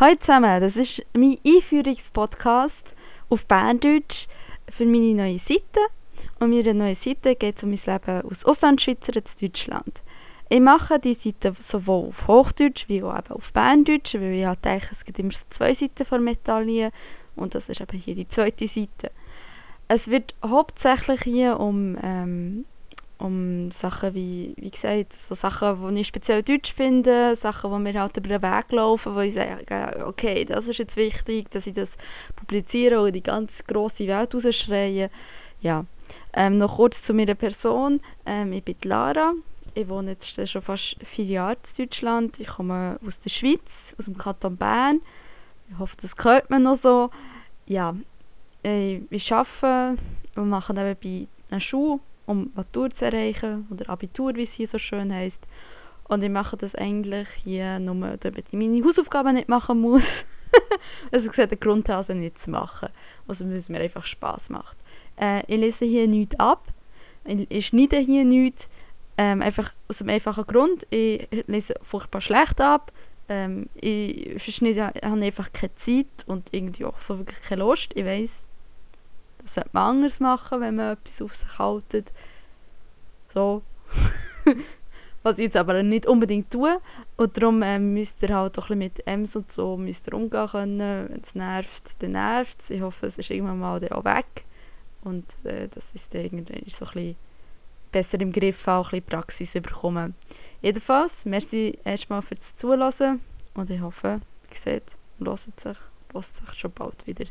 Hallo zusammen, das ist mein Einführungspodcast auf Berndeutsch für meine neue Seite. Und meiner neuen Seite geht um mein Leben als Auslandschweizer in Deutschland. Ich mache die Seite sowohl auf Hochdeutsch wie auch eben auf Berndeutsch, weil ich halt denke, es gibt immer zwei Seiten von Medaillen und das ist eben hier die zweite Seite. Es wird hauptsächlich hier um ähm, um Sachen wie, wie gesagt, so Sachen, die ich speziell deutsch finde, Sachen, die mir halt über den Weg laufen, wo ich sage, okay, das ist jetzt wichtig, dass ich das publiziere oder die ganz grosse Welt rausschreie. Ja. Ähm, noch kurz zu meiner Person. Ähm, ich bin Lara. Ich wohne jetzt schon fast vier Jahre in Deutschland. Ich komme aus der Schweiz, aus dem Kanton Bern. Ich hoffe, das hört man noch so. Ja, ich, ich arbeite und mache nebenbei eine Schule um Matur zu erreichen oder Abitur, wie es hier so schön heißt. Und ich mache das eigentlich hier nur, damit ich meine Hausaufgaben nicht machen muss. also ich sehe den Grund also nicht zu machen. Also es mir einfach Spaß macht. Äh, ich lese hier nichts ab. Ich schneide hier nichts. Ähm, einfach aus einem einfachen Grund. Ich lese furchtbar schlecht ab. Ähm, ich verschneide, habe einfach keine Zeit und irgendwie auch so wirklich keine Lust. Ich weiß, das sollte man anders machen, wenn man etwas auf sich haltet. So. Was ich jetzt aber nicht unbedingt tue. Und darum ähm, müsst ihr halt auch mit Ems und so müsst ihr umgehen können. Wenn es nervt, dann nervt es. Ich hoffe, es ist irgendwann mal auch weg. Und äh, dass ich dann irgendwann so ein besser im Griff auch ein bisschen Praxis bekommen. Jedenfalls, merci erstmal fürs Zuhören und ich hoffe, ihr seht, hört sich, sich schon bald wieder.